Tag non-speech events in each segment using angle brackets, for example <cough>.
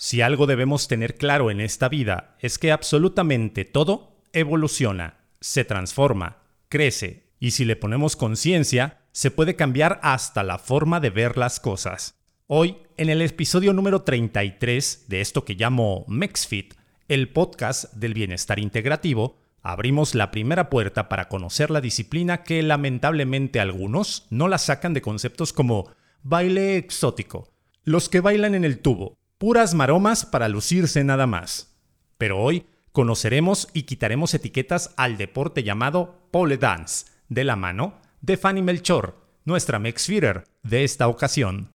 Si algo debemos tener claro en esta vida es que absolutamente todo evoluciona, se transforma, crece, y si le ponemos conciencia, se puede cambiar hasta la forma de ver las cosas. Hoy, en el episodio número 33 de esto que llamo MexFit, el podcast del bienestar integrativo, abrimos la primera puerta para conocer la disciplina que lamentablemente algunos no la sacan de conceptos como baile exótico, los que bailan en el tubo, puras maromas para lucirse nada más. Pero hoy conoceremos y quitaremos etiquetas al deporte llamado pole dance, de la mano de Fanny Melchor, nuestra Mexfeeder de esta ocasión.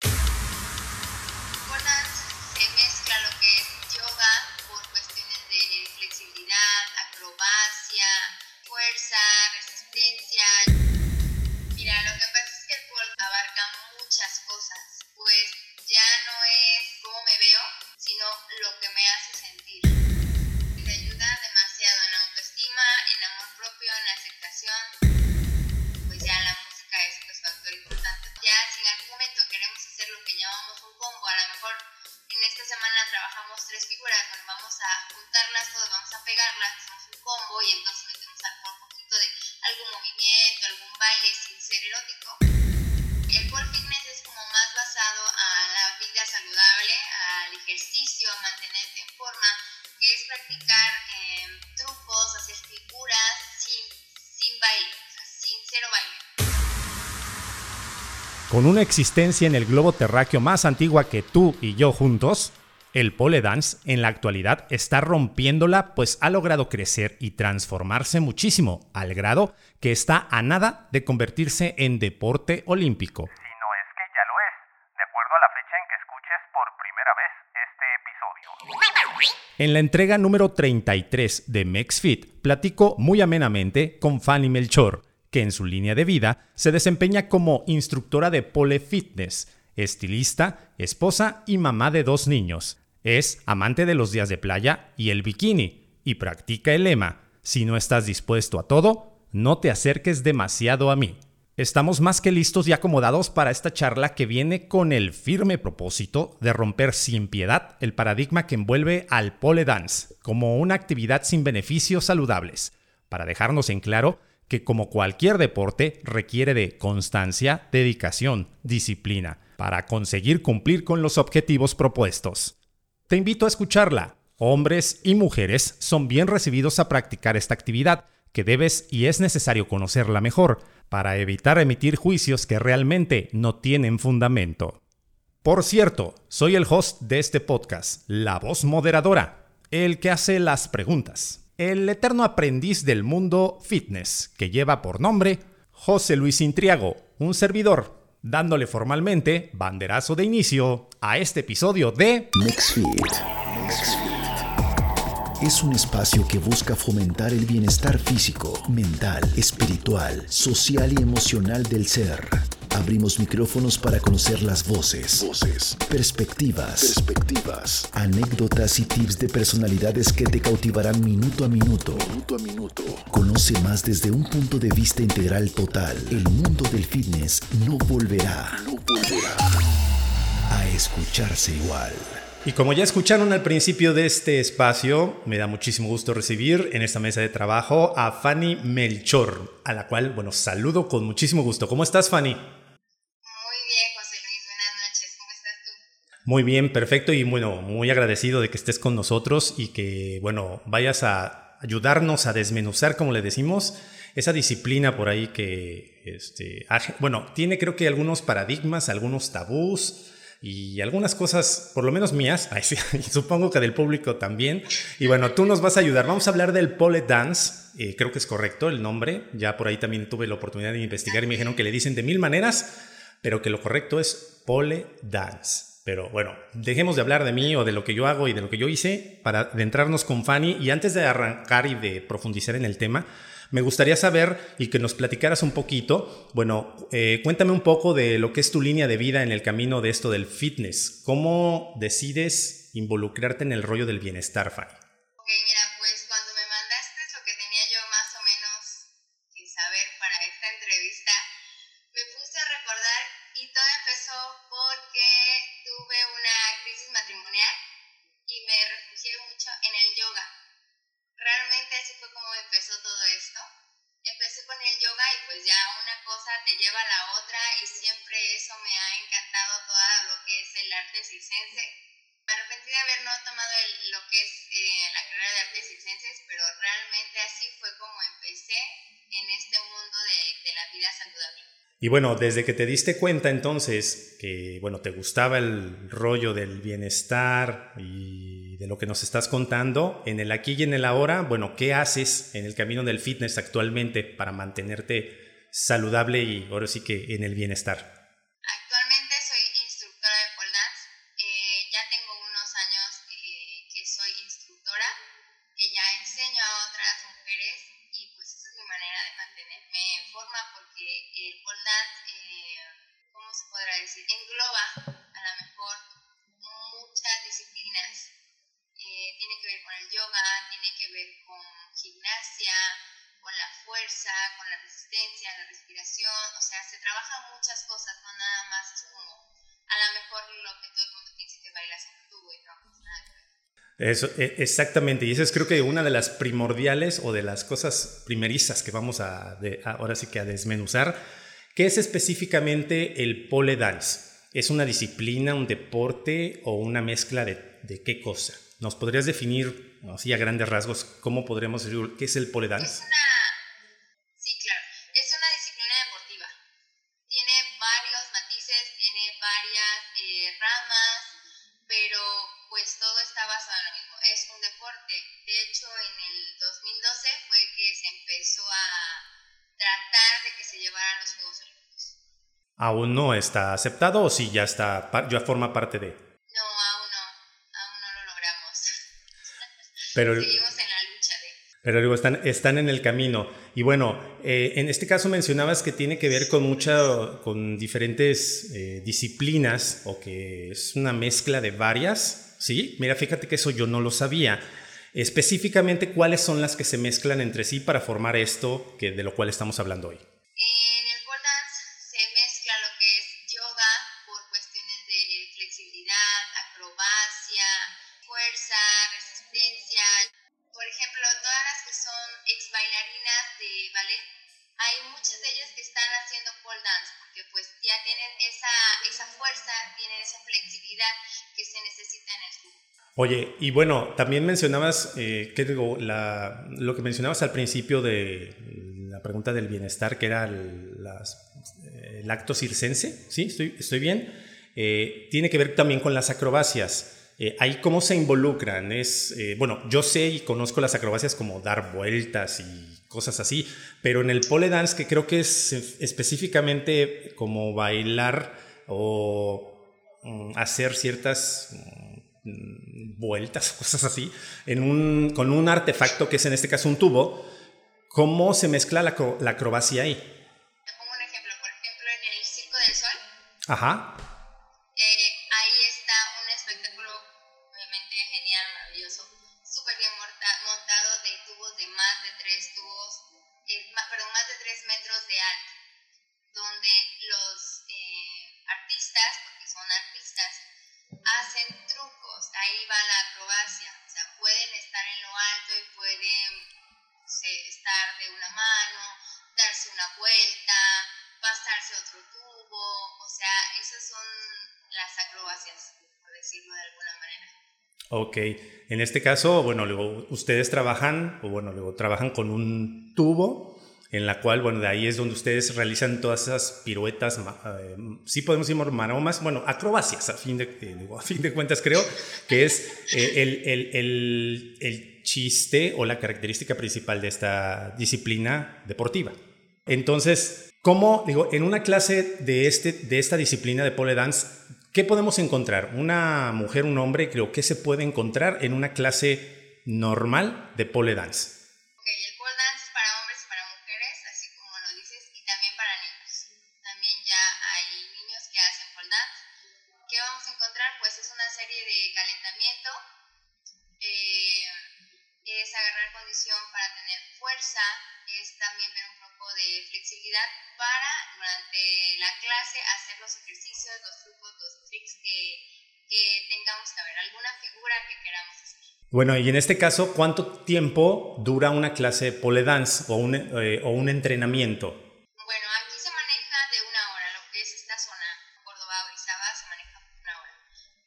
Una existencia en el globo terráqueo más antigua que tú y yo juntos, el pole dance en la actualidad está rompiéndola pues ha logrado crecer y transformarse muchísimo, al grado que está a nada de convertirse en deporte olímpico. Si no es que ya lo es, de acuerdo a la fecha en que escuches por primera vez este episodio. En la entrega número 33 de MexFit platico muy amenamente con Fanny Melchor, que en su línea de vida se desempeña como instructora de pole fitness, estilista, esposa y mamá de dos niños. Es amante de los días de playa y el bikini y practica el lema, si no estás dispuesto a todo, no te acerques demasiado a mí. Estamos más que listos y acomodados para esta charla que viene con el firme propósito de romper sin piedad el paradigma que envuelve al pole dance como una actividad sin beneficios saludables, para dejarnos en claro que como cualquier deporte requiere de constancia, dedicación, disciplina, para conseguir cumplir con los objetivos propuestos. Te invito a escucharla. Hombres y mujeres son bien recibidos a practicar esta actividad, que debes y es necesario conocerla mejor, para evitar emitir juicios que realmente no tienen fundamento. Por cierto, soy el host de este podcast, la voz moderadora, el que hace las preguntas el eterno aprendiz del mundo fitness, que lleva por nombre José Luis Intriago, un servidor, dándole formalmente banderazo de inicio a este episodio de NextFit. Es un espacio que busca fomentar el bienestar físico, mental, espiritual, social y emocional del ser Abrimos micrófonos para conocer las voces, voces, perspectivas, perspectivas, anécdotas y tips de personalidades que te cautivarán minuto a minuto. Minuto a minuto. Conoce más desde un punto de vista integral total. El mundo del fitness no volverá, no volverá a escucharse igual. Y como ya escucharon al principio de este espacio, me da muchísimo gusto recibir en esta mesa de trabajo a Fanny Melchor, a la cual, bueno, saludo con muchísimo gusto. ¿Cómo estás, Fanny? Muy bien, perfecto y bueno, muy agradecido de que estés con nosotros y que, bueno, vayas a ayudarnos a desmenuzar, como le decimos, esa disciplina por ahí que, este, bueno, tiene creo que algunos paradigmas, algunos tabús y algunas cosas, por lo menos mías, <laughs> supongo que del público también. Y bueno, tú nos vas a ayudar. Vamos a hablar del pole dance, eh, creo que es correcto el nombre. Ya por ahí también tuve la oportunidad de investigar y me dijeron que le dicen de mil maneras, pero que lo correcto es pole dance. Pero bueno, dejemos de hablar de mí o de lo que yo hago y de lo que yo hice para adentrarnos con Fanny. Y antes de arrancar y de profundizar en el tema, me gustaría saber y que nos platicaras un poquito, bueno, eh, cuéntame un poco de lo que es tu línea de vida en el camino de esto del fitness. ¿Cómo decides involucrarte en el rollo del bienestar, Fanny? y todo circense. Me arrepentí de haber no tomado lo que es eh, la carrera de artes circenses, pero realmente así fue como empecé en este mundo de, de la vida saludable. Y bueno, desde que te diste cuenta entonces que, bueno, te gustaba el rollo del bienestar y de lo que nos estás contando, en el aquí y en el ahora, bueno, ¿qué haces en el camino del fitness actualmente para mantenerte saludable y ahora sí que en el bienestar? Eso, e- exactamente, y esa es creo que una de las primordiales o de las cosas primerizas que vamos a, de- ahora sí que a desmenuzar, que es específicamente el pole dance. ¿Es una disciplina, un deporte o una mezcla de, de qué cosa? ¿Nos podrías definir, así a grandes rasgos, cómo podríamos decir qué es el pole dance? ¿Aún no está aceptado o si ya, está, ya forma parte de? No, aún no, aún no lo logramos. <laughs> Pero, Seguimos en la lucha de... Pero digo, están, están en el camino. Y bueno, eh, en este caso mencionabas que tiene que ver con mucha, con diferentes eh, disciplinas o que es una mezcla de varias. Sí, mira, fíjate que eso yo no lo sabía. Específicamente, ¿cuáles son las que se mezclan entre sí para formar esto que, de lo cual estamos hablando hoy? Oye, y bueno, también mencionabas, eh, ¿qué digo? Lo que mencionabas al principio de la pregunta del bienestar, que era el, eh, acto circense, ¿sí? ¿Estoy, bien? Eh, tiene que ver también con las acrobacias. Ahí cómo se involucran. Es, bueno, yo sé y conozco las acrobacias como dar vueltas y cosas así, pero en el pole dance, que creo que es específicamente como bailar o mm, hacer ciertas vueltas, cosas así, en un, con un artefacto que es en este caso un tubo, ¿cómo se mezcla la, la acrobacia ahí? Te pongo un ejemplo, por ejemplo en el Circo del Sol, Ajá, Eh, ahí está un espectáculo obviamente genial, maravilloso, súper bien montado de tubos de más de tres tubos, eh, ma- perdón, más de tres metros de alto, donde los eh, artistas, porque son artistas, ok. En este caso, bueno, luego ustedes trabajan, o bueno, luego trabajan con un tubo en la cual, bueno, de ahí es donde ustedes realizan todas esas piruetas, eh, sí podemos decir maromas, bueno, acrobacias, a fin de, eh, a fin de cuentas creo, que es eh, el, el- el- el chiste o la característica principal de esta disciplina deportiva. Entonces, ¿cómo, digo, en una clase de, este, de esta disciplina de pole dance, qué podemos encontrar? ¿Una mujer, un hombre? Creo que se puede encontrar en una clase normal de pole dance. Bueno, y en este caso, ¿cuánto tiempo dura una clase de pole dance o un, eh, o un entrenamiento? Bueno, aquí se maneja de una hora, lo que es esta zona, Córdoba, Orizaba, se maneja una hora.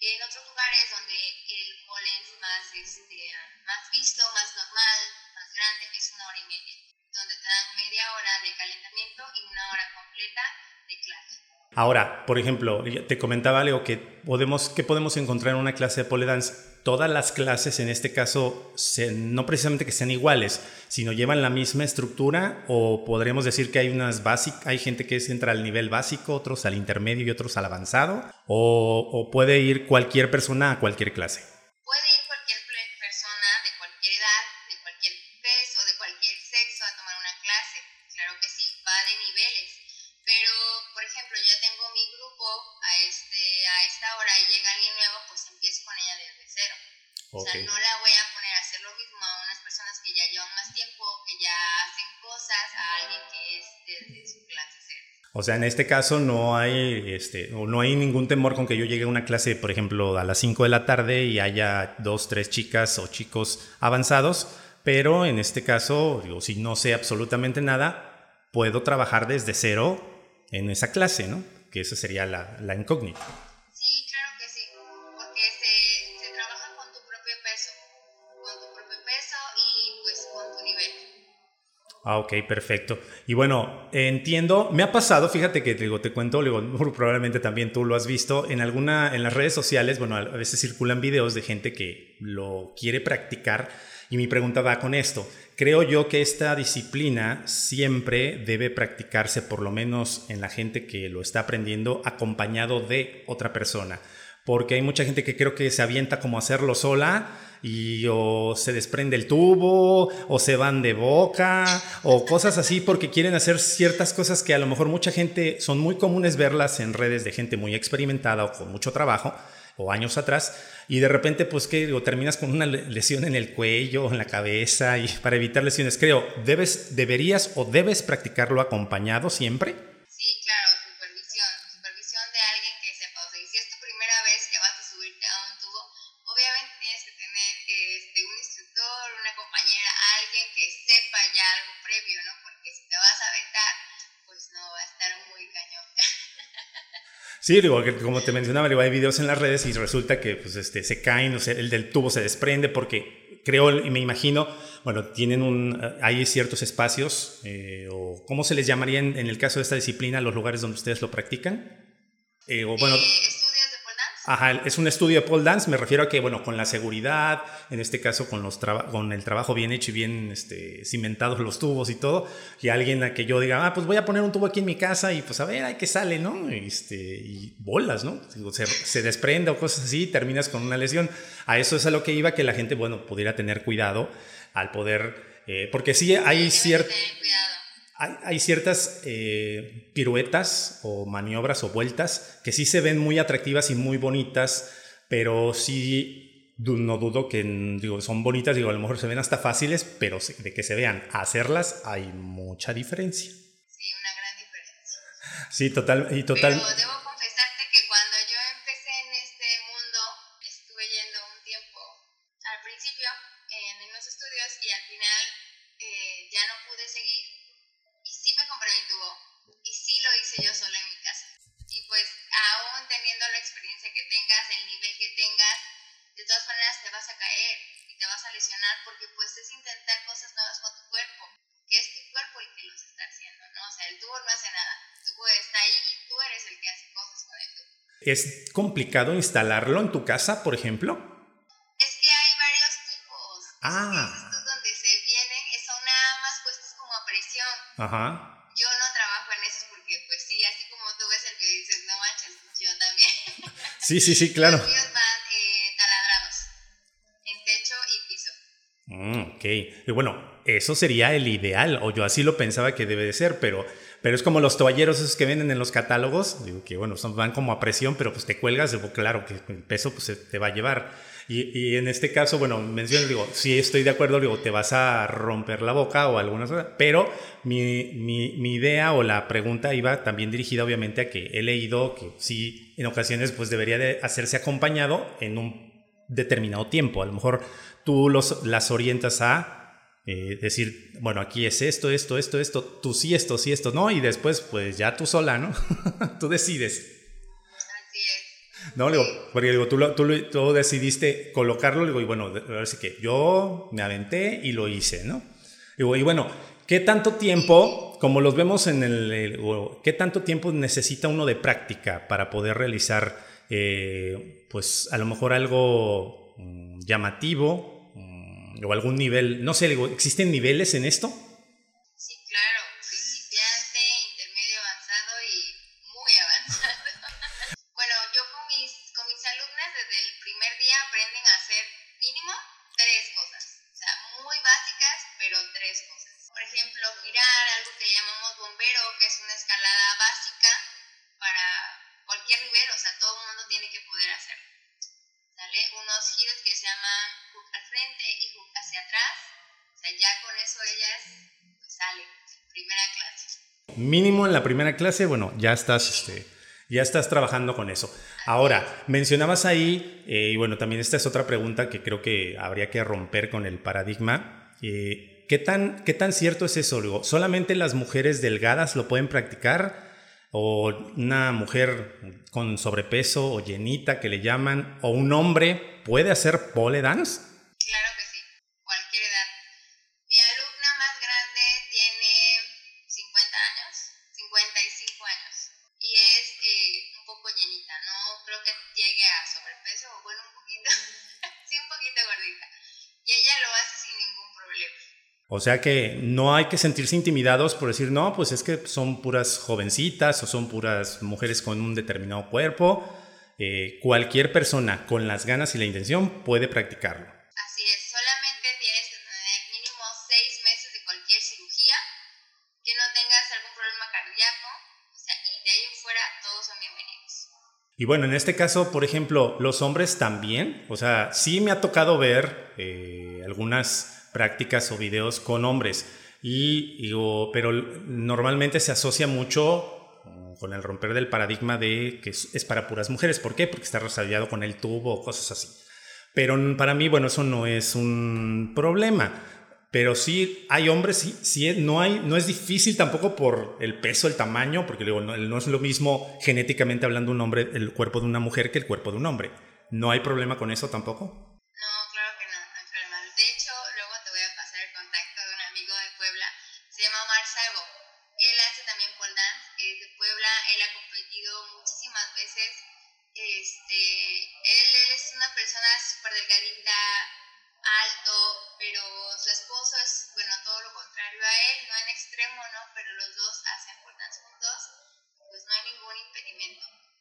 Eh, el polen más, este, más visto, más normal, más grande, es una hora y media, donde te dan media hora de calentamiento y una hora completa de clase. Ahora, por ejemplo, te comentaba algo que podemos, que podemos encontrar en una clase de pole dance. Todas las clases, en este caso, no precisamente que sean iguales, sino llevan la misma estructura o podremos decir que hay unas básicas, hay gente que entra al nivel básico, otros al intermedio y otros al avanzado, o, o puede ir cualquier persona a cualquier clase. O sea, en este caso no hay, este, no hay ningún temor con que yo llegue a una clase, por ejemplo, a las 5 de la tarde y haya dos, tres chicas o chicos avanzados, pero en este caso, digo, si no sé absolutamente nada, puedo trabajar desde cero en esa clase, ¿no? Que esa sería la, la incógnita. Ah, ok, perfecto. Y bueno, entiendo, me ha pasado, fíjate que digo, te cuento, digo, <laughs> probablemente también tú lo has visto, en alguna, en las redes sociales, bueno, a veces circulan videos de gente que lo quiere practicar y mi pregunta va con esto. Creo yo que esta disciplina siempre debe practicarse, por lo menos en la gente que lo está aprendiendo, acompañado de otra persona. Porque hay mucha gente que creo que se avienta como hacerlo sola y o se desprende el tubo o se van de boca o cosas así porque quieren hacer ciertas cosas que a lo mejor mucha gente son muy comunes verlas en redes de gente muy experimentada o con mucho trabajo o años atrás, y de repente, pues que digo, terminas con una lesión en el cuello, en la cabeza, y para evitar lesiones, creo, debes, deberías o debes practicarlo acompañado siempre. Sí, digo, como te mencionaba, hay videos en las redes y resulta que pues, este, se caen, o sea, el del tubo se desprende porque creo y me imagino, bueno, tienen un, eh, hay ciertos espacios, eh, o ¿cómo se les llamaría en, el caso de esta disciplina los lugares donde ustedes lo practican? Eh, o, bueno, Ajá, es un estudio de pole dance, me refiero a que, bueno, con la seguridad, en este caso con, los con el trabajo bien hecho y bien este, cimentados los tubos y todo, y alguien a que yo diga, ah, pues voy a poner un tubo aquí en mi casa y pues a ver, hay que sale, ¿no? Este, y bolas, ¿no? Se, se desprende o cosas así, terminas con una lesión. A eso es a lo que iba, que la gente, bueno, pudiera tener cuidado al poder, eh, porque sí hay cierto hay, ciertas eh, piruetas o maniobras o vueltas que sí se ven muy atractivas y muy bonitas, pero sí no dudo que digo, son bonitas, digo, a lo mejor se ven hasta fáciles, pero de que se vean hacerlas hay mucha diferencia. Sí, una gran diferencia. Sí, total, y total. Pero debo vas a caer y te vas a lesionar porque pues es intentar cosas nuevas con tu cuerpo, que es tu cuerpo el que los está haciendo, ¿no? O sea, el tubo no hace nada, el tubo está ahí y tú eres el que hace cosas con el tubo. ¿Es complicado instalarlo en tu casa, por ejemplo? Es que hay varios tipos. Ah. Ajá. Yo no trabajo en eso porque, pues sí, así como tú ves el que dices, no manches, yo también. Sí, sí, sí, <laughs> claro. Y bueno, eso sería el ideal, o yo así lo pensaba que debe de ser, pero, pero es como los toalleros esos que venden en los catálogos, digo que bueno, son, van como a presión, pero pues te cuelgas, claro que el peso pues te va a llevar. Y, en este caso, bueno, menciono, digo, sí estoy de acuerdo, digo, te vas a romper la boca o algunas cosas, pero mi, mi, mi, idea o la pregunta iba también dirigida obviamente a que he leído que sí, en ocasiones pues debería de hacerse acompañado en un determinado tiempo. A lo mejor tú los, las orientas a eh, decir, bueno, aquí es esto, esto, esto, esto, tú sí, esto, sí, esto, no, y después pues ya tú sola, ¿no? <laughs> tú decides. Así es. No, digo, porque digo, tú, lo- tú, lo- tú decidiste colocarlo, digo, y bueno, ahora sí que yo me aventé y lo hice, ¿no? Digo, y bueno, ¿qué tanto tiempo, como los vemos en el, qué tanto tiempo necesita uno de práctica para poder realizar, eh, pues a lo mejor algo mm, llamativo o algún nivel, no sé, digo, ¿existen niveles en esto? Mínimo en la primera clase, bueno, ya estás, este, ya estás trabajando con eso. Ahora, mencionabas ahí, eh, y bueno, también esta es otra pregunta que creo que habría que romper con el paradigma. eh, ¿qué, tan, ¿Qué tan cierto es eso? ¿Solamente las mujeres delgadas lo pueden practicar? ¿O una mujer con sobrepeso o llenita que le llaman? ¿O un hombre puede hacer pole dance? O sea que no hay que sentirse intimidados por decir, no, pues es que son puras jovencitas o son puras mujeres con un determinado cuerpo. Eh, cualquier persona con las ganas y la intención puede practicarlo. Así es, solamente tienes que tener mínimo 6 meses de cualquier cirugía, que no tengas algún problema cardíaco, o sea, y de ahí en fuera todos son bienvenidos. Y bueno, en este caso, por ejemplo, los hombres también. O sea, sí me ha tocado ver eh, algunas prácticas o videos con hombres. Y digo, pero normalmente se asocia mucho con el romper del paradigma de que es, para puras mujeres. ¿Por qué? Porque está desarrollado con el tubo o cosas así. Pero para mí, bueno, eso no es un problema. Pero sí hay hombres, sí, sí no, hay, no es difícil tampoco por el peso, el tamaño, porque digo, no es lo mismo genéticamente hablando un hombre, el cuerpo de una mujer que el cuerpo de un hombre. ¿No hay problema con eso tampoco?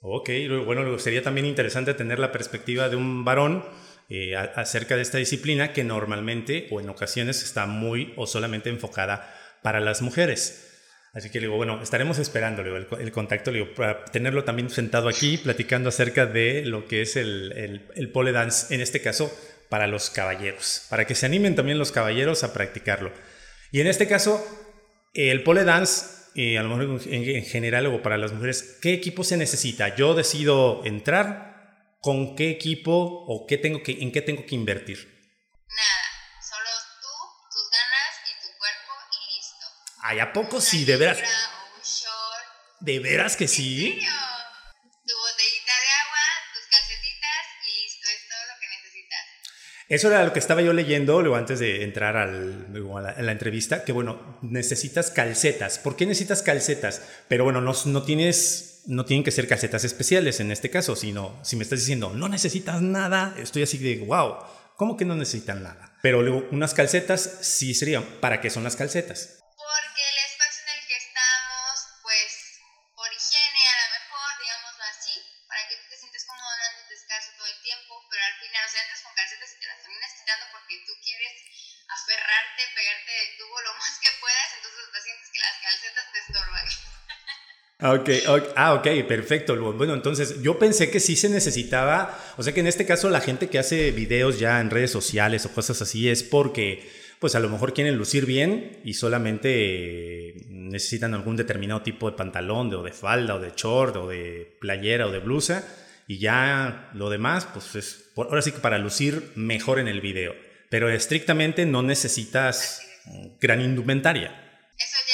Ok, bueno, sería también interesante tener la perspectiva de un varón eh, acerca de esta disciplina que normalmente o en ocasiones está muy o solamente enfocada para las mujeres. Así que le digo, bueno, estaremos esperando el, co- el contacto, digo, para tenerlo también sentado aquí, platicando acerca de lo que es el, el pole dance, en este caso, para los caballeros, para que se animen también los caballeros a practicarlo. Y en este caso, el pole dance, eh, a lo mejor en, en general o para las mujeres, ¿qué equipo se necesita? Yo decido entrar, ¿con qué equipo o qué tengo que, en qué tengo que invertir? Nada, solo tú, tus ganas y tu cuerpo y listo. Ay, ¿a poco Una sí? ¿De veras? libra o un short. ¿De veras que ¿En sí? serio? Eso era lo que estaba yo leyendo luego antes de entrar al, a, la, la entrevista, que bueno, necesitas calcetas. ¿Por qué necesitas calcetas? Pero bueno, no, no tienes, no tienen que ser calcetas especiales en este caso, sino si me estás diciendo, no necesitas nada, estoy así de, wow, ¿cómo que no necesitan nada? Pero luego unas calcetas sí serían, ¿para qué son las calcetas? Ok, ok, ah, ok, perfecto. Bueno, entonces yo pensé que sí se necesitaba, o sea que en este caso la gente que hace videos ya en redes sociales o cosas así es porque pues a lo mejor quieren lucir bien y solamente eh, necesitan algún determinado tipo de pantalón, de, o de falda, o de short, o de playera, o de blusa, y ya lo demás, pues es por- ahora sí que para lucir mejor en el video. Pero estrictamente no necesitas mm, gran indumentaria. Eso ya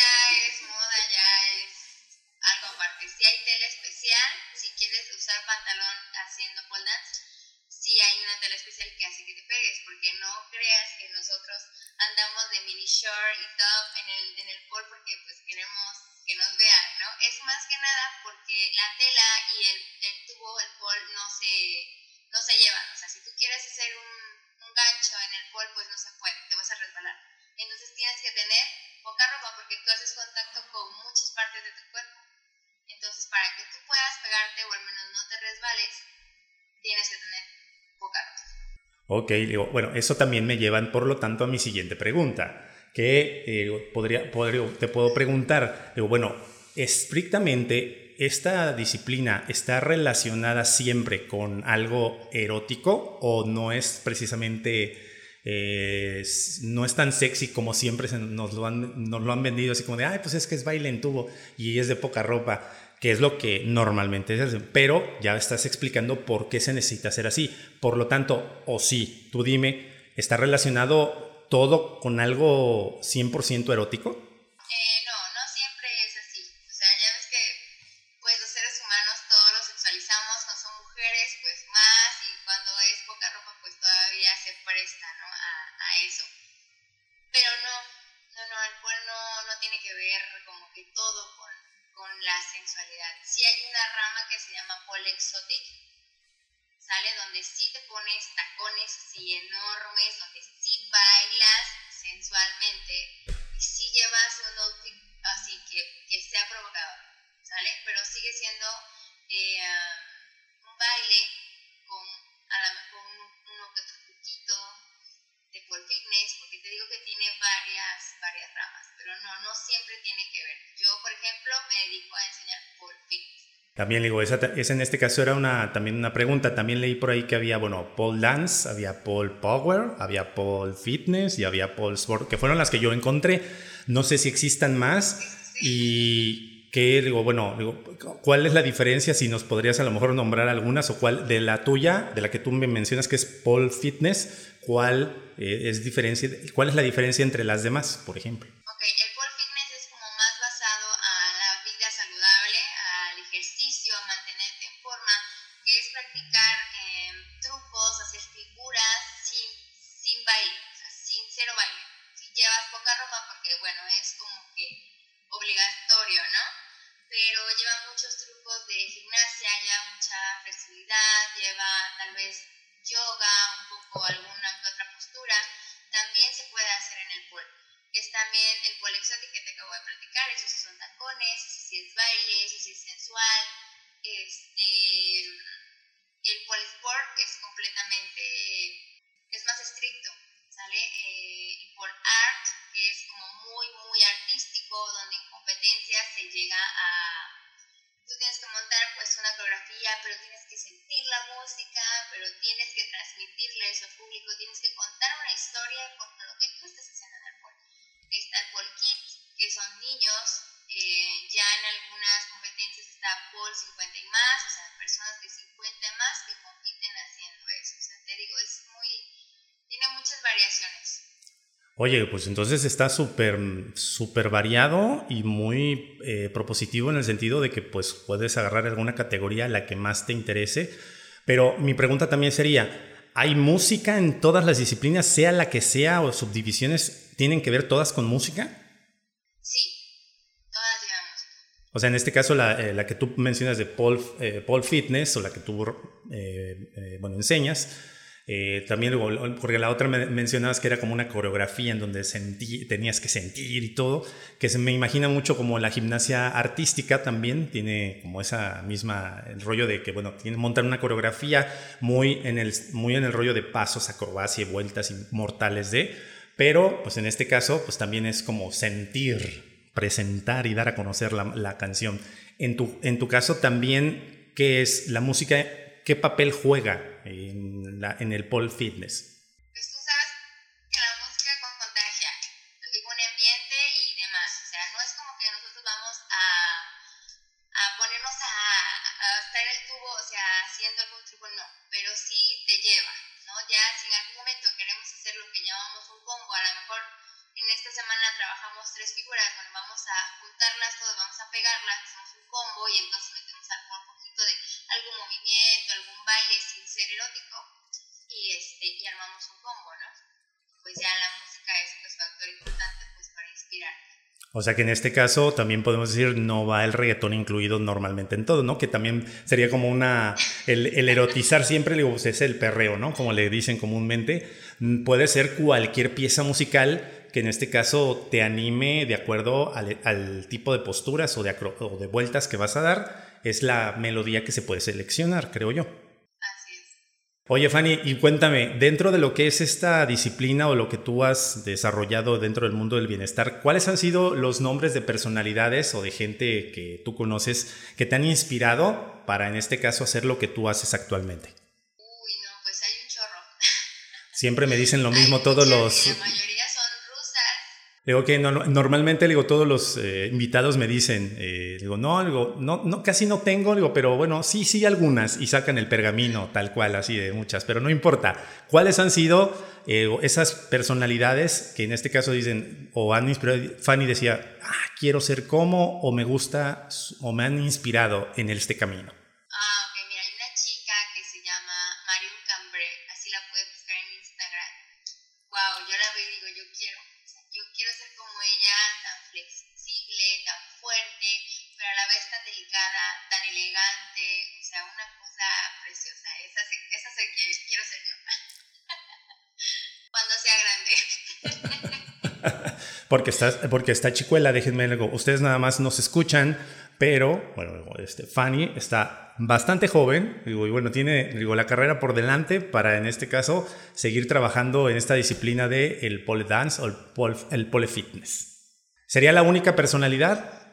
Ok, digo, bueno, eso también me llevan, por lo tanto, a mi siguiente pregunta, que eh, podría, te puedo preguntar, digo, bueno, estrictamente, ¿esta disciplina está relacionada siempre con algo erótico o no es precisamente eh, no es tan sexy como siempre nos lo, han, nos lo han vendido, así como de, ay, pues es que es baile en tubo y es de poca ropa, que es lo que normalmente se hace. Pero ya estás explicando por qué se necesita hacer así. Por lo tanto, o sí, tú dime, ¿está relacionado todo con algo 100% erótico? También digo, esa, esa en este caso era una, también una pregunta. También leí por ahí que había, bueno, pole dance, había pole power, había pole fitness y había pole sport, que fueron las que yo encontré. No sé si existan más y que digo, bueno, digo, ¿cuál es la diferencia? Si nos podrías a lo mejor nombrar algunas o cuál de la tuya, de la que tú me mencionas que es pole fitness, ¿cuál eh, es diferencia? ¿Cuál es la diferencia entre las demás, por ejemplo? El pole fitness es como más basado a la vida saludable, al ejercicio, a mantenerte en forma, que es practicar eh, trucos, hacer figuras sin, sin baile, o sea, sin cero baile. Si llevas poca ropa, porque bueno, es como que obligatorio, ¿no? Pero lleva muchos trucos de gimnasia, lleva mucha flexibilidad, lleva tal vez yoga, un poco alguna que otra postura. También se puede hacer en el que es también el pole exótico que te acabo de platicar, eso sí son tacones, eso sí Oye, pues entonces está súper súper variado y muy eh, propositivo en el sentido de que pues puedes agarrar alguna categoría la que más te interese. Pero mi pregunta también sería, ¿hay música en todas las disciplinas, sea la que sea o subdivisiones, tienen que ver todas con música? Sí, todas llevan música. O sea, en este caso la, eh, la que tú mencionas de pole, eh, pole fitness o la que tú eh, bueno, enseñas, eh, también, porque la otra me mencionabas que era como una coreografía en donde sentí, tenías que sentir y todo, que se me imagina mucho como la gimnasia artística también, tiene como esa misma, el rollo de que, bueno, tiene, montar una coreografía muy en, el, muy en el rollo de pasos, acrobacia y vueltas mortales de, pero pues en este caso pues también es como sentir, presentar y dar a conocer la, la canción. En tu, en tu caso también, ¿qué es la música? ¿Qué papel juega en, la, en el pole fitness? O sea que en este caso también podemos decir no va el reggaetón incluido normalmente en todo, ¿no? Que también sería como una, el, erotizar siempre, digo, pues es el perreo, ¿no? Como le dicen comúnmente. Mm, Puede ser cualquier pieza musical que en este caso te anime de acuerdo al, tipo de posturas o de vueltas que vas a dar. Es la melodía que se puede seleccionar, creo yo. Oye, Fanny, y cuéntame, dentro de lo que es esta disciplina o lo que tú has desarrollado dentro del mundo del bienestar, ¿cuáles han sido los nombres de personalidades o de gente que tú conoces que te han inspirado para, en este caso, hacer lo que tú haces actualmente? Uy, no, pues hay un chorro. Siempre me dicen lo <laughs> mismo todos los... La mayoría. Digo que no- normalmente digo, todos los eh, invitados me dicen, eh, digo, no, digo, no, no, casi no tengo, digo, pero bueno, sí, sí, algunas, y sacan el pergamino, tal cual, así de muchas, pero no importa. ¿Cuáles han sido eh, esas personalidades que en este caso dicen, o han inspirado, Fanny decía, ah, quiero ser como, o me gusta, o me han inspirado en este camino? Porque está, porque está chicuela, déjenme. Ustedes nada más nos escuchan, pero, bueno, este, Fanny está bastante joven, y bueno, tiene la carrera por delante para, en este caso, seguir trabajando en esta disciplina de el pole dance o el pole fitness. ¿Sería la única personalidad?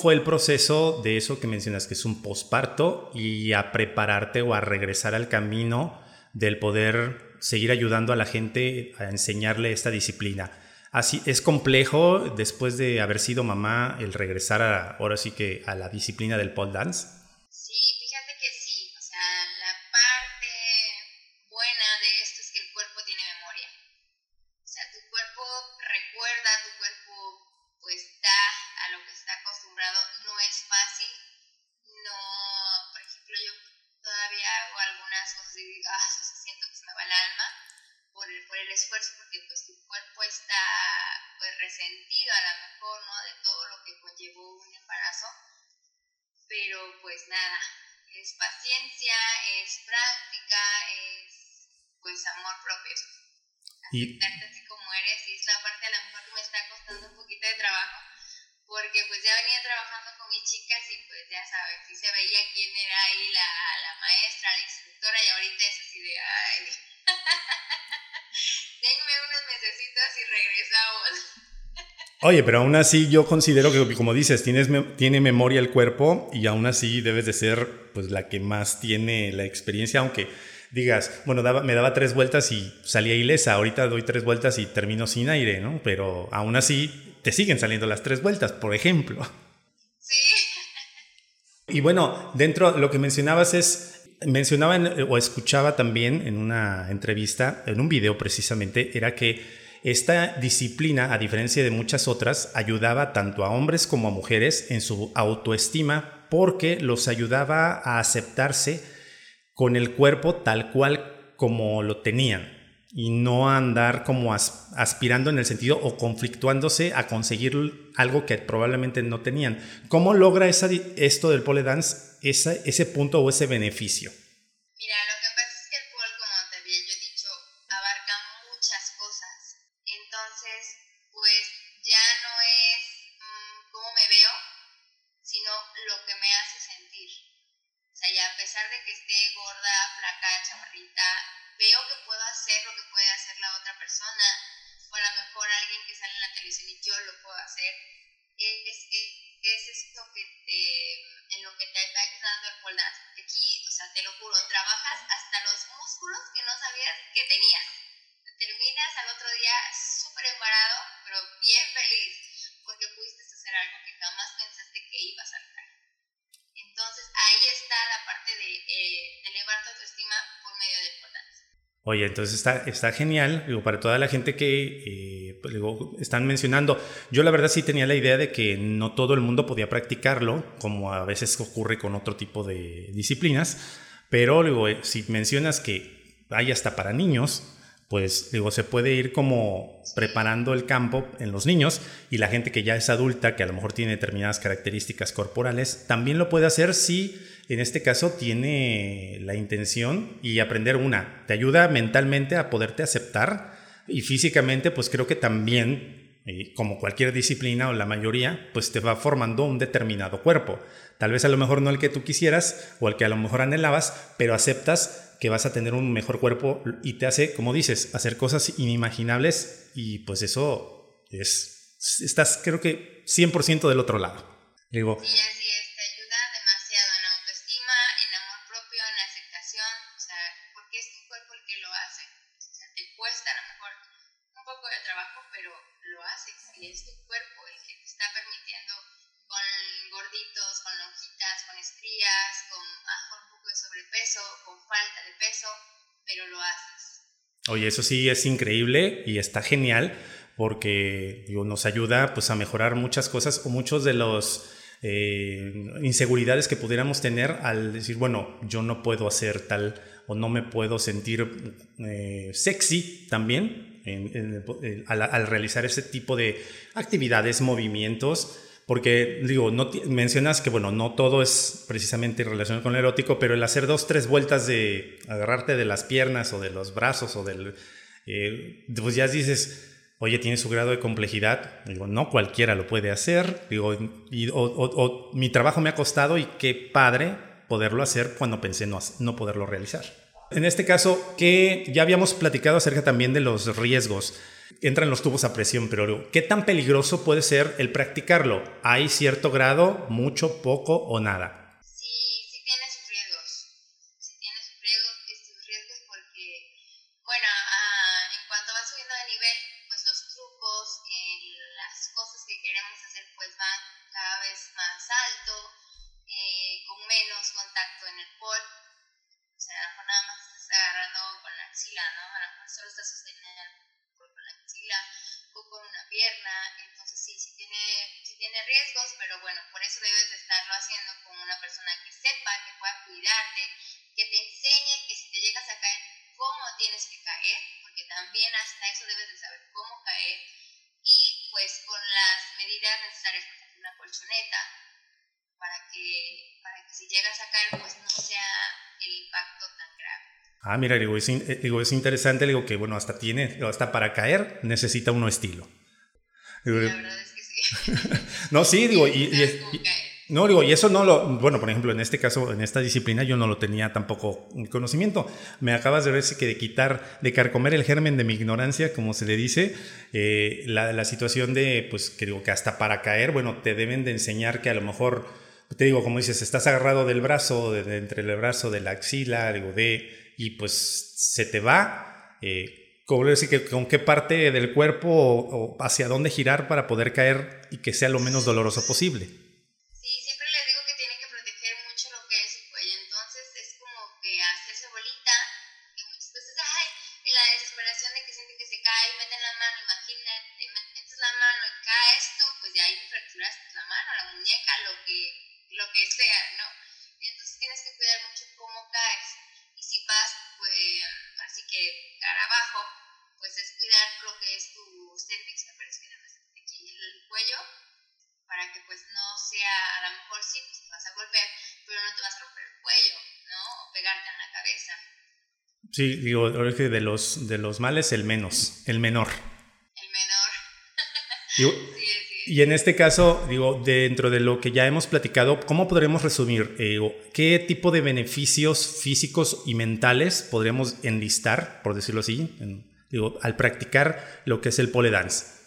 Fue el proceso de eso que mencionas, que es un posparto, y a prepararte o a regresar al camino del poder seguir ayudando a la gente a enseñarle esta disciplina? Así, ¿Es complejo después de haber sido mamá el regresar a, ahora sí que a la disciplina del pole dance? Oye, pero aún así yo considero que, como dices, tienes, me- tiene memoria el cuerpo y aún así debes de ser pues la que más tiene la experiencia, aunque digas, bueno, daba- me daba tres vueltas y salía ilesa, ahorita doy tres vueltas y termino sin aire, ¿no? Pero aún así te siguen saliendo las tres vueltas, por ejemplo. Sí. Y bueno, dentro lo que mencionabas es, mencionaban o escuchaba también en una entrevista, en un video precisamente, era que esta disciplina, a diferencia de muchas otras, ayudaba tanto a hombres como a mujeres en su autoestima porque los ayudaba a aceptarse con el cuerpo tal cual como lo tenían y no andar como as- aspirando en el sentido o conflictuándose a conseguir algo que probablemente no tenían. ¿Cómo logra esa esto del pole dance ese punto o ese beneficio? Mira, lo Oye, entonces está, genial, digo, para toda la gente que eh, pues, digo, están mencionando. Yo la verdad sí tenía la idea de que no todo el mundo podía practicarlo, como a veces ocurre con otro tipo de disciplinas, pero digo, eh, si mencionas que hay hasta para niños, pues digo, se puede ir como preparando el campo en los niños y la gente que ya es adulta, que a lo mejor tiene determinadas características corporales, también lo puede hacer si en este caso tiene la intención y aprender una, te ayuda mentalmente a poderte aceptar y físicamente pues creo que también, eh, como cualquier disciplina o la mayoría, pues te va formando un determinado cuerpo. Tal vez a lo mejor no el que tú quisieras o el que a lo mejor anhelabas, pero aceptas que vas a tener un mejor cuerpo y te hace, como dices, hacer cosas inimaginables y pues eso es, estás creo que 100% del otro lado. Digo, sí, así es, Oye, eso sí es increíble y está genial porque nos ayuda pues, a mejorar muchas cosas o muchos de los eh, inseguridades que pudiéramos tener al decir, bueno, yo no puedo hacer tal o no me puedo sentir eh, sexy también al realizar ese tipo de actividades, movimientos porque digo, no mencionas que bueno, no todo es precisamente relacionado con el erótico, pero el hacer dos, tres vueltas de agarrarte de las piernas o de los brazos o del... Eh, pues ya dices, oye, tiene su grado de complejidad. Digo, no cualquiera lo puede hacer. Digo, y, o, mi trabajo me ha costado y qué padre poderlo hacer cuando pensé no, no poderlo realizar. En este caso, que ya habíamos platicado acerca también de los riesgos entran los tubos a presión, pero ¿qué tan peligroso puede ser el practicarlo? ¿Hay cierto grado, mucho, poco o nada? Pero bueno, por eso debes de estarlo haciendo con una persona que sepa, que pueda cuidarte, que te enseñe que si te llegas a caer, cómo tienes que caer, porque también hasta eso debes de saber cómo caer, y pues con las medidas necesarias, una colchoneta, para que, para que si llegas a caer, pues no sea el impacto tan grave. Ah, mira, digo es, eh, digo, es interesante, digo que, bueno, hasta tiene, hasta para caer necesita uno estilo. la verdad es que sí. <laughs> no, sí, digo, y, no, digo, y eso no lo, bueno, por ejemplo, en este caso, en esta disciplina, yo no lo tenía tampoco conocimiento. Me acabas de ver que de quitar, de carcomer el germen de mi ignorancia, como se le dice, eh, la, la, situación de, pues, que digo, que hasta para caer, bueno, te deben de enseñar que a lo mejor, te digo, como dices, estás agarrado del brazo, de, entre el brazo, de la axila, digo, de y pues se te va. Eh, decir que con qué parte del cuerpo o, hacia dónde girar para poder caer y que sea lo menos doloroso posible. Sí, digo, ahora que de los, de los males el menos, el menor. El menor. <laughs> y en este caso, digo, dentro de lo que ya hemos platicado, ¿cómo podremos resumir? Eh, ¿Qué tipo de beneficios físicos y mentales podremos enlistar, por decirlo así, digo, al practicar lo que es el pole dance?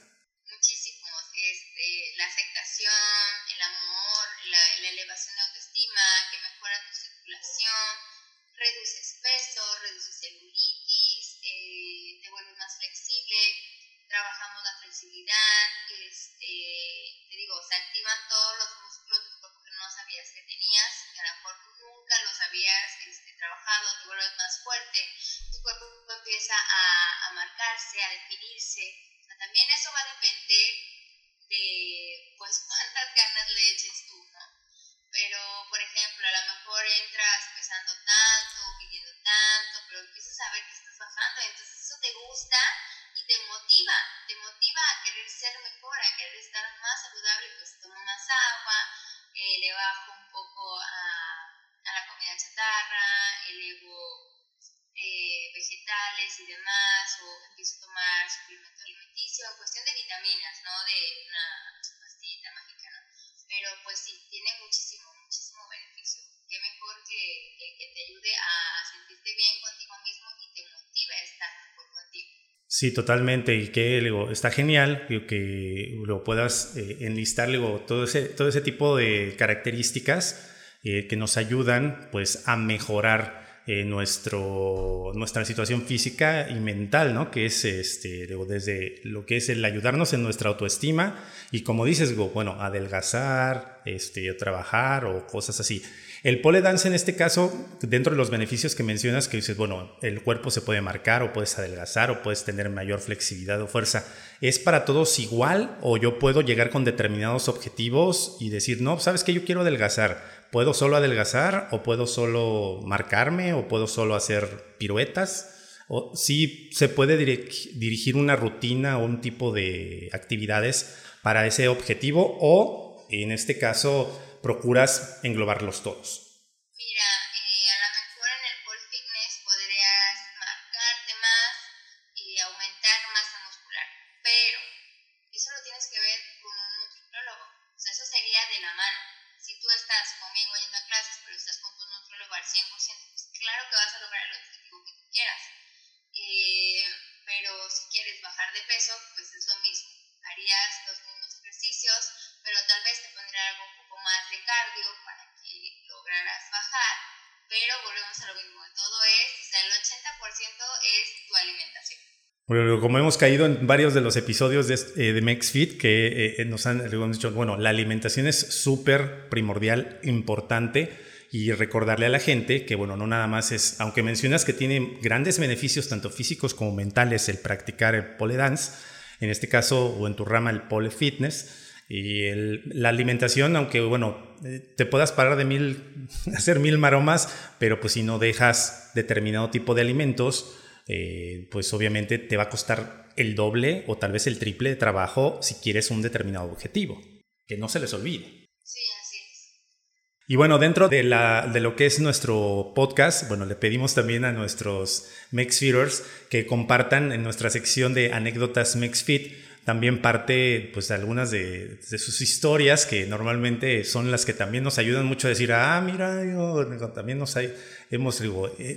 Sí, totalmente. Y que digo, está genial que lo puedas eh, enlistar digo, todo, ese, todo ese tipo de características eh, que nos ayudan pues, a mejorar eh, nuestra situación física y mental, ¿no? Que es este, desde lo que es el ayudarnos en nuestra autoestima y como dices, bueno, adelgazar, este, trabajar o cosas así. El pole dance en este caso, dentro de los beneficios que mencionas, que dices, bueno, el cuerpo se puede marcar o puedes adelgazar o puedes tener mayor flexibilidad o fuerza, ¿es para todos igual o yo puedo llegar con determinados objetivos y decir, no, sabes que yo quiero adelgazar? ¿Puedo solo adelgazar o puedo solo marcarme o puedo solo hacer piruetas? O sí se puede dirigir una rutina o un tipo de actividades para ese objetivo o en este caso procuras englobarlos todos? Mira, Bueno, como hemos caído en varios de los episodios de, eh, de MexFit que eh, eh, nos han dicho, bueno, la alimentación es súper primordial, importante y recordarle a la gente que, bueno, no nada más es, aunque mencionas que tiene grandes beneficios tanto físicos como mentales el practicar el pole dance, en este caso o en tu rama el pole fitness, y la alimentación, aunque bueno, eh, te puedas parar de mil, <laughs> hacer mil maromas, pero pues si no dejas determinado tipo de alimentos, eh, pues obviamente te va a costar el doble o tal vez el triple de trabajo si quieres un determinado objetivo. Que no se les olvide. Sí, así es. Y bueno, dentro de, la, de lo que es nuestro podcast, bueno, le pedimos también a nuestros MexFeeders que compartan en nuestra sección de anécdotas MexFit también parte pues algunas de, sus historias que normalmente son las que también nos ayudan mucho a decir, ah, mira, yo, también nos hay, hemos, digo, eh,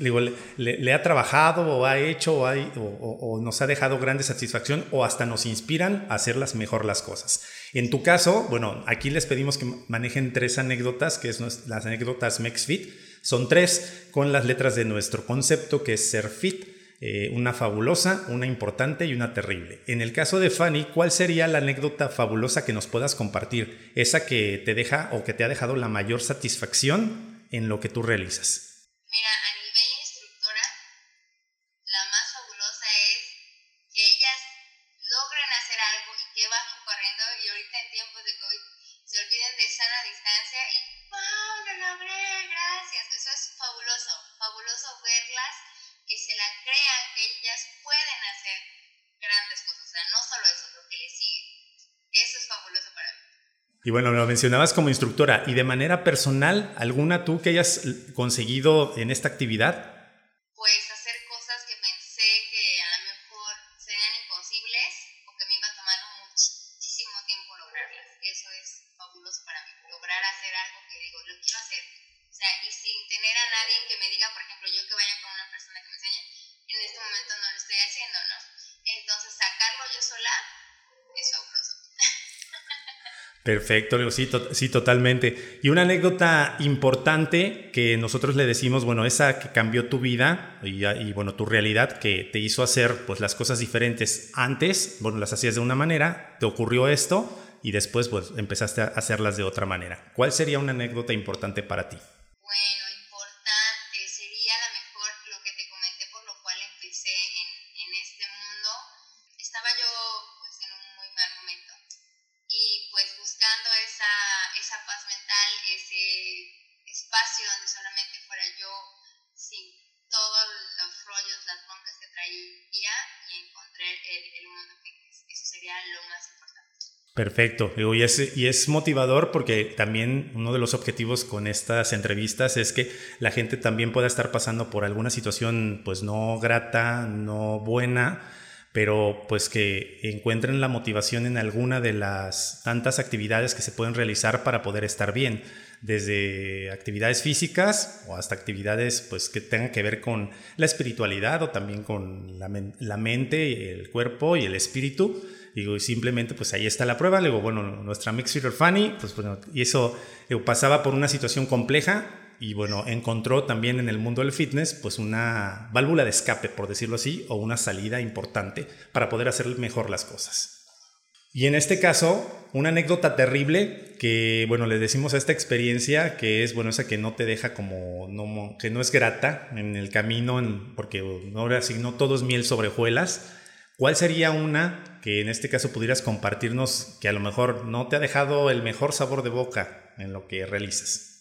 le, ha trabajado o ha hecho o, nos ha dejado grande satisfacción o hasta nos inspiran a hacerlas mejor las cosas. En tu caso, bueno, aquí les pedimos que manejen tres anécdotas, que es las anécdotas MexFit. Son tres con las letras de nuestro concepto, que es ser fit eh, una fabulosa, una importante y una terrible. En el caso de Fanny, ¿cuál sería la anécdota fabulosa que nos puedas compartir? Esa que te deja o que te ha dejado la mayor satisfacción en lo que tú realizas. Mira, Y bueno, lo mencionabas como instructora. ¿Y de manera personal, alguna tú que hayas conseguido en esta actividad? Pues hacer cosas que pensé que a lo mejor serían imposibles o que me iba a tomar muchísimo tiempo lograrlas. Eso es fabuloso para mí. Lograr hacer algo que digo, lo quiero hacer. O sea, y sin tener a nadie que me diga, por ejemplo, yo que vaya con una persona que me enseñe, en este momento no lo estoy haciendo, ¿no? Entonces, sacarlo yo sola. Perfecto, sí, sí, totalmente. Y una anécdota importante que nosotros le decimos, bueno, esa que cambió tu vida y, y, bueno, tu realidad, que te hizo hacer pues las cosas diferentes antes, bueno, las hacías de una manera, te ocurrió esto y después pues empezaste a hacerlas de otra manera. ¿Cuál sería una anécdota importante para ti? Perfecto, y es, y es motivador porque también uno de los objetivos con estas entrevistas es que la gente también pueda estar pasando por alguna situación pues no grata, no buena, pero pues que encuentren la motivación en alguna de las tantas actividades que se pueden realizar para poder estar bien, desde actividades físicas o hasta actividades pues que tengan que ver con la espiritualidad o también con la, la mente, el cuerpo y el espíritu. Digo, y simplemente pues ahí está la prueba. Luego, bueno, nuestra Mixer Fanny, pues bueno, y eso pasaba por una situación compleja, y bueno, encontró también en el mundo del fitness pues una válvula de escape, por decirlo así, o una salida importante para poder hacer mejor las cosas. Y en este caso, una anécdota terrible que, bueno, le decimos a esta experiencia que es, bueno, esa que no te deja como, no, que no es grata en el camino, en, porque ahora sí, no todo es miel sobre hojuelas. ¿Cuál sería una que en este caso pudieras compartirnos que a lo mejor no te ha dejado el mejor sabor de boca en lo que realizas?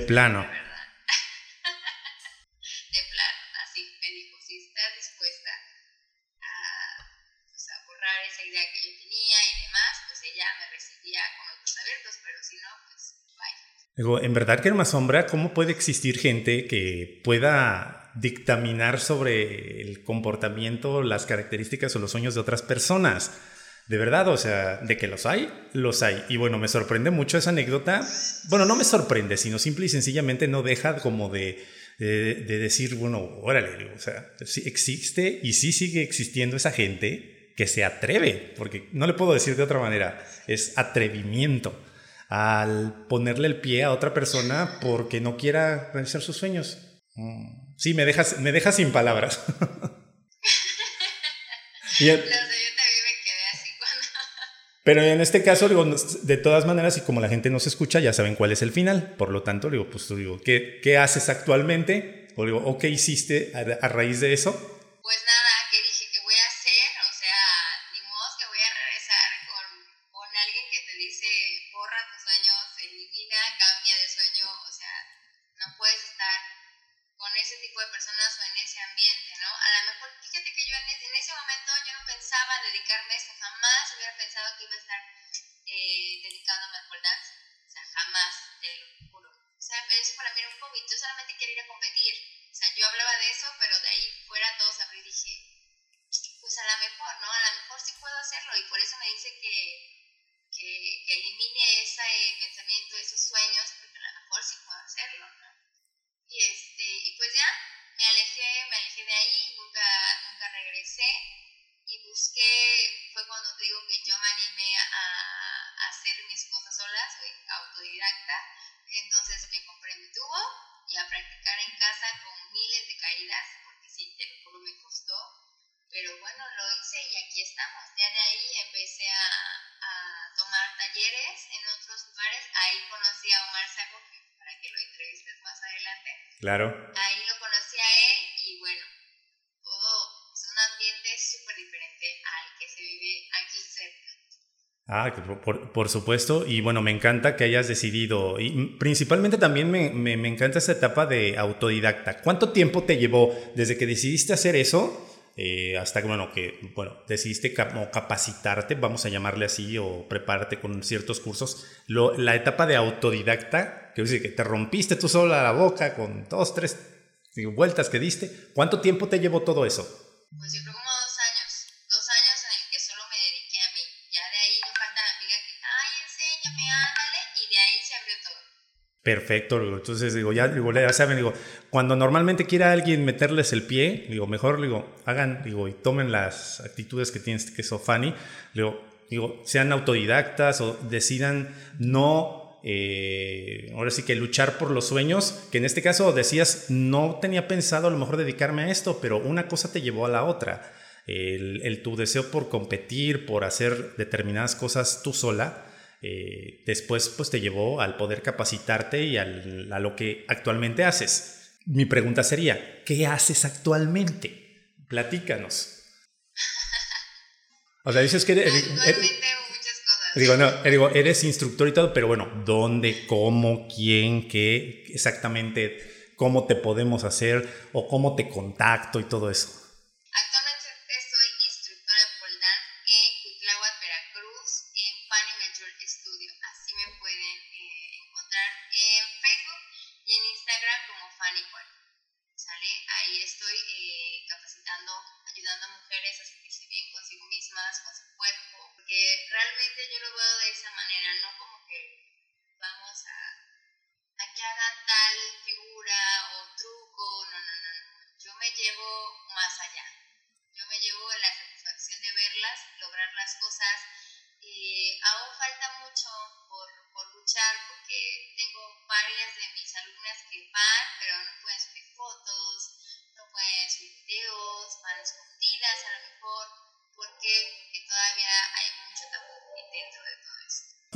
De plano. <laughs> de plano, así me dijo, si estás dispuesta pues, a, borrar esa idea que yo tenía y demás, pues ella me recibía con los ojos abiertos, pero si no, pues vaya. en verdad que me asombra cómo puede existir gente que pueda dictaminar sobre el comportamiento, las características o los sueños de otras personas. De verdad, o sea, de que los hay, los hay. Y bueno, me sorprende mucho esa anécdota. Bueno, no me sorprende, sino simple y sencillamente no deja como de, de, decir, bueno, órale, o sea, sí existe y sí sigue existiendo esa gente que se atreve, porque no le puedo decir de otra manera, es atrevimiento al ponerle el pie a otra persona porque no quiera realizar sus sueños. Mm, sí, me dejas, me dejas sin palabras. <laughs> pero en este caso, de todas maneras, y como la gente no se escucha, ya saben cuál es el final. Por lo tanto, digo, pues digo, ¿qué, qué haces actualmente? O digo, ¿o qué hiciste a, raíz de eso? Pues nada, aquí. Ah, por, por, supuesto, y bueno, me encanta que hayas decidido, y principalmente también me, me, me, encanta esa etapa de autodidacta. ¿Cuánto tiempo te llevó desde que decidiste hacer eso eh, hasta bueno, que bueno, decidiste capacitarte, vamos a llamarle así, o prepararte con ciertos cursos? Lo, la etapa de autodidacta, que decir que te rompiste tú sola la boca con dos, tres vueltas que diste, ¿cuánto tiempo te llevó todo eso? pues yo creo como Perfecto, entonces digo, ya, ya saben, digo, cuando normalmente quiera alguien meterles el pie, digo, mejor, digo, hagan, digo, y tomen las actitudes que tienes que son Fanny, digo, digo, sean autodidactas o decidan no, eh, ahora sí que luchar por los sueños, que en este caso decías, no tenía pensado a lo mejor dedicarme a esto, pero una cosa te llevó a la otra. El, el tu deseo por competir, por hacer determinadas cosas tú sola, eh, después pues te llevó al poder capacitarte y a lo que actualmente haces. Mi pregunta sería, ¿qué haces actualmente? Platícanos. <laughs> O sea, dices que eres, Digo, no, digo, eres instructor y todo, pero bueno, ¿dónde, cómo, quién, qué, exactamente, cómo te podemos hacer o cómo te contacto y todo eso?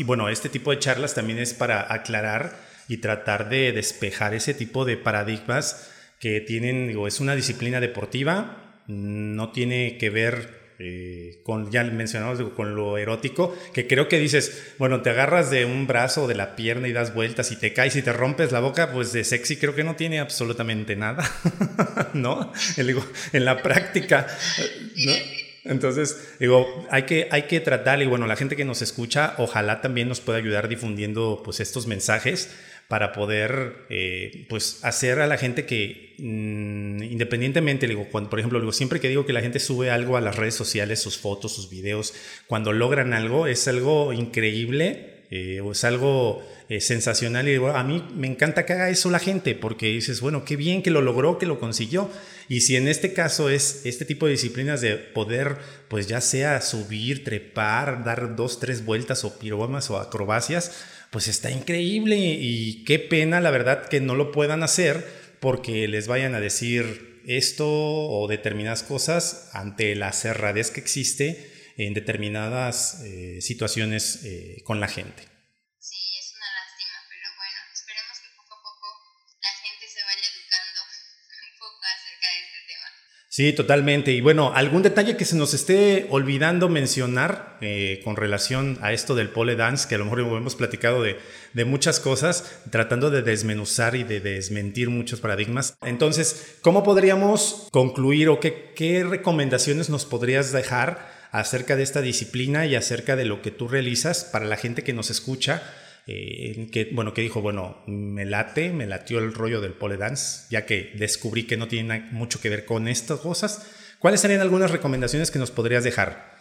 Y bueno, este tipo de charlas también es para aclarar y tratar de despejar ese tipo de paradigmas que tienen, digo, es una disciplina deportiva, no tiene que ver eh, con, ya mencionamos, con lo erótico, que creo que dices, bueno, te agarras de un brazo o de la pierna y das vueltas y te caes y te rompes la boca, pues de sexy creo que no tiene absolutamente nada, <laughs> ¿no? En la práctica, ¿no? Entonces, digo, hay que, hay que tratar, y bueno, la gente que nos escucha, ojalá también nos pueda ayudar difundiendo pues estos mensajes para poder eh, pues hacer a la gente que mm, independientemente, digo, cuando, por ejemplo, digo, siempre que digo que la gente sube algo a las redes sociales, sus fotos, sus videos, cuando logran algo, es algo increíble eh, o es algo eh, sensacional y a mí me encanta que haga eso la gente porque dices, bueno, qué bien que lo logró, que lo consiguió. Y si en este caso es este tipo de disciplinas de poder, pues ya sea subir, trepar, dar dos, tres vueltas o piromas o acrobacias, pues está increíble y qué pena la verdad que no lo puedan hacer porque les vayan a decir esto o determinadas cosas ante la cerradez que existe en determinadas eh, situaciones eh, con la gente. Sí, totalmente. Y bueno, algún detalle que se nos esté olvidando mencionar eh, con relación a esto del pole dance, que a lo mejor hemos platicado de, de, muchas cosas, tratando de desmenuzar y de desmentir muchos paradigmas. Entonces, ¿cómo podríamos concluir o qué, qué recomendaciones nos podrías dejar acerca de esta disciplina y acerca de lo que tú realizas para la gente que nos escucha? Eh, que, bueno, que dijo, bueno, me late, me latió el rollo del pole dance, ya que descubrí que no tiene mucho que ver con estas cosas. ¿Cuáles serían algunas recomendaciones que nos podrías dejar?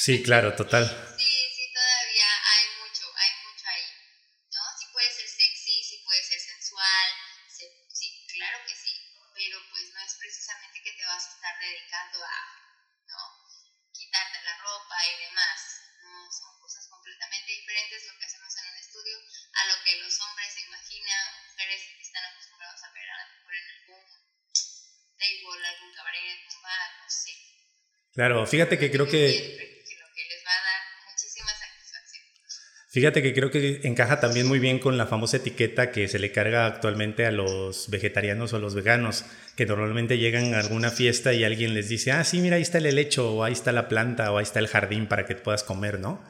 Sí, claro, total. Sí, sí, todavía hay mucho, hay mucho ahí, ¿no? Sí puede ser sexy, sí puede ser sensual, sí, claro que sí, pero pues no es precisamente que te vas a estar dedicando a, ¿no? Quitarte la ropa y demás, ¿no? Son cosas completamente diferentes lo que hacemos en un estudio a lo que los hombres se imaginan, mujeres que están acostumbrados a ver a lo mejor en algún table, algún cabaret, bar, no sé. Claro, fíjate que creo que Fíjate que creo que encaja también muy bien con la famosa etiqueta que se le carga actualmente a los vegetarianos o los veganos, que normalmente llegan a alguna fiesta y alguien les dice, ah, sí, mira, ahí está el helecho, o ahí está la planta, o ahí está el jardín para que puedas comer, ¿no?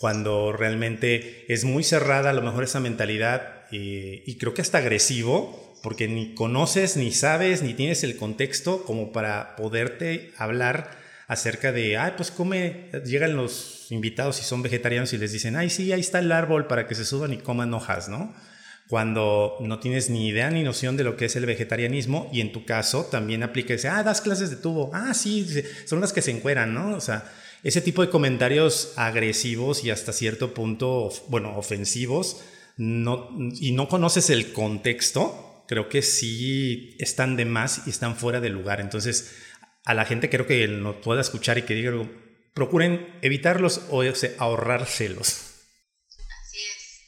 Cuando realmente es muy cerrada a lo mejor esa mentalidad eh, y creo que hasta agresivo, porque ni conoces, ni sabes, ni tienes el contexto como para poderte hablar acerca de, ay, pues come, llegan los invitados y son vegetarianos y les dicen, ay, sí, ahí está el árbol para que se suban y coman hojas, ¿no? Cuando no tienes ni idea ni noción de lo que es el vegetarianismo y en tu caso también aplica ese, ah, das clases de tubo, ah, sí, son las que se encueran, ¿no? O sea, ese tipo de comentarios agresivos y hasta cierto punto, bueno, ofensivos, no, y no conoces el contexto, creo que sí están de más y están fuera de lugar. Entonces, a la gente creo que no pueda escuchar y que diga, procuren evitarlos o ahorrárselos. Así es,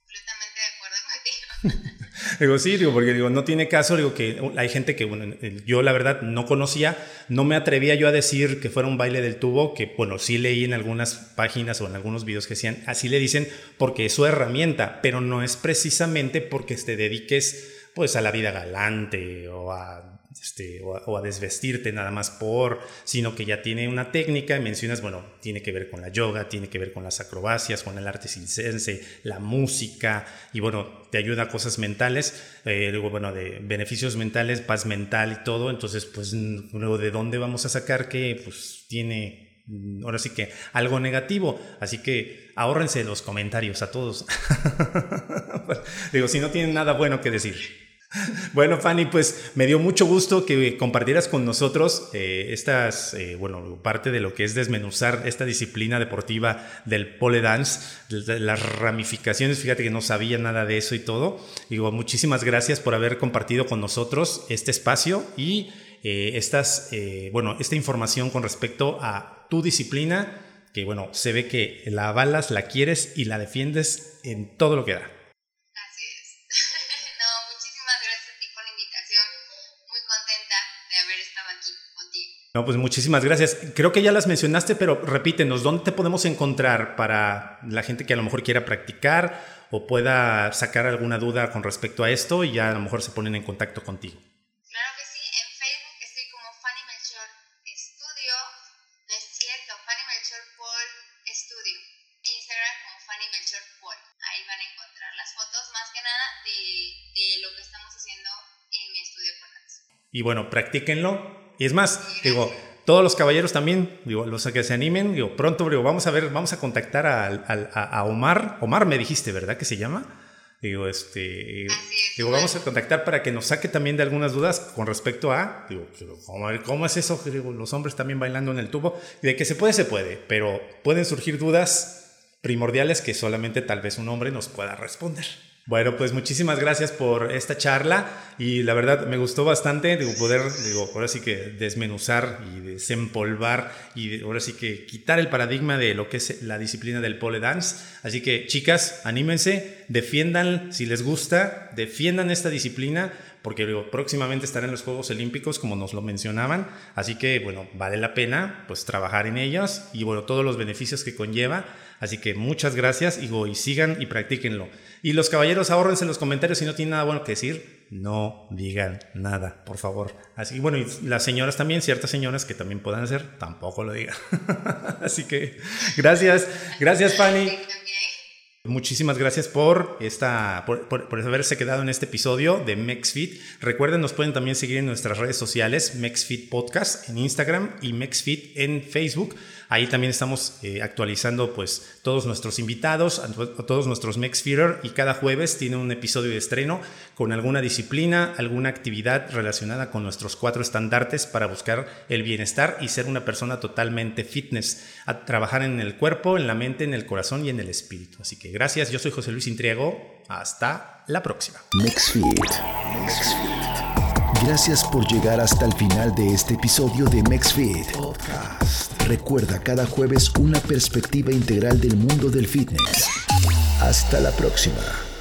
completamente de acuerdo contigo. <laughs> digo, sí, digo, porque digo, no tiene caso, digo que hay gente que, bueno, yo la verdad no conocía, no me atrevía yo a decir que fuera un baile del tubo, que bueno, sí leí en algunas páginas o en algunos videos que decían, así le dicen porque es su herramienta, pero no es precisamente porque te dediques pues a la vida galante o a este, o, a, desvestirte nada más por, sino que ya tiene una técnica, mencionas, bueno, tiene que ver con la yoga, tiene que ver con las acrobacias, con el arte circense, la música, y bueno, te ayuda a cosas mentales, eh, luego, bueno, de beneficios mentales, paz mental y todo, entonces, pues, luego, ¿de dónde vamos a sacar que, pues, tiene mm, ahora sí que algo negativo. Así que ahórrense los comentarios a todos. <laughs> Digo, si no tienen nada bueno que decir. Bueno, Fanny, pues me dio mucho gusto que compartieras con nosotros eh, estas, eh, bueno, parte de lo que es desmenuzar esta disciplina deportiva del pole dance, las ramificaciones, fíjate que no sabía nada de eso y todo. Digo, muchísimas gracias por haber compartido con nosotros este espacio y eh, estas, bueno, esta información con respecto a tu disciplina, que bueno, se ve que la avalas, la quieres y la defiendes en todo lo que da. No, pues muchísimas gracias. Creo que ya las mencionaste, pero repítenos, ¿dónde te podemos encontrar para la gente que a lo mejor quiera practicar o pueda sacar alguna duda con respecto a esto y ya a lo mejor se ponen en contacto contigo? Claro que sí, en Facebook estoy como Fanny Melchor Estudio, no es cierto, Fanny Melchor Paul Estudio, Instagram como Fanny Melchor Paul. Ahí van a encontrar las fotos más que nada de, de lo que estamos haciendo en mi estudio Paul Y bueno, practíquenlo, y es más, digo, todos los caballeros también, digo, los que se animen, digo, pronto, digo, vamos a ver, vamos a contactar a, a, Omar. Omar me dijiste, ¿verdad? Que se llama. Digo, este, digo, vamos a contactar para que nos saque también de algunas dudas con respecto a, digo, ¿cómo, cómo es eso? Digo, los hombres también bailando en el tubo. Y de que se puede, se puede, pero pueden surgir dudas primordiales que solamente tal vez un hombre nos pueda responder. Bueno, pues muchísimas gracias por esta charla y la verdad me gustó bastante digo, poder, digo, ahora sí que desmenuzar y desempolvar y ahora sí que quitar el paradigma de lo que es la disciplina del pole dance. Así que chicas, anímense, defiendan si les gusta, defiendan esta disciplina porque próximamente estarán los Juegos Olímpicos, como nos lo mencionaban, así que, bueno, vale la pena, pues, trabajar en ellas y, bueno, todos los beneficios que conlleva, así que muchas gracias y, sigan y practíquenlo. Y los caballeros, ahorrense en los comentarios si no tienen nada bueno que decir, no digan nada, por favor. Así bueno, y las señoras también, ciertas señoras que también puedan hacer, tampoco lo digan. <laughs> así que, gracias, gracias, Fanny. Muchísimas gracias por, esta, por, por, haberse quedado en este episodio de MexFit. Recuerden, nos pueden también seguir en nuestras redes sociales, MexFit Podcast en Instagram y MexFit en Facebook. Ahí también estamos eh, actualizando pues todos nuestros invitados, todos nuestros MexFeeder y cada jueves tiene un episodio de estreno con alguna disciplina, alguna actividad relacionada con nuestros cuatro estandartes para buscar el bienestar y ser una persona totalmente fitness, a trabajar en el cuerpo, en la mente, en el corazón y en el espíritu. Así que gracias, yo soy José Luis Intriego, hasta la próxima. Gracias por llegar hasta el final de este episodio de MexFit Podcast. Recuerda cada jueves una perspectiva integral del mundo del fitness. Hasta la próxima.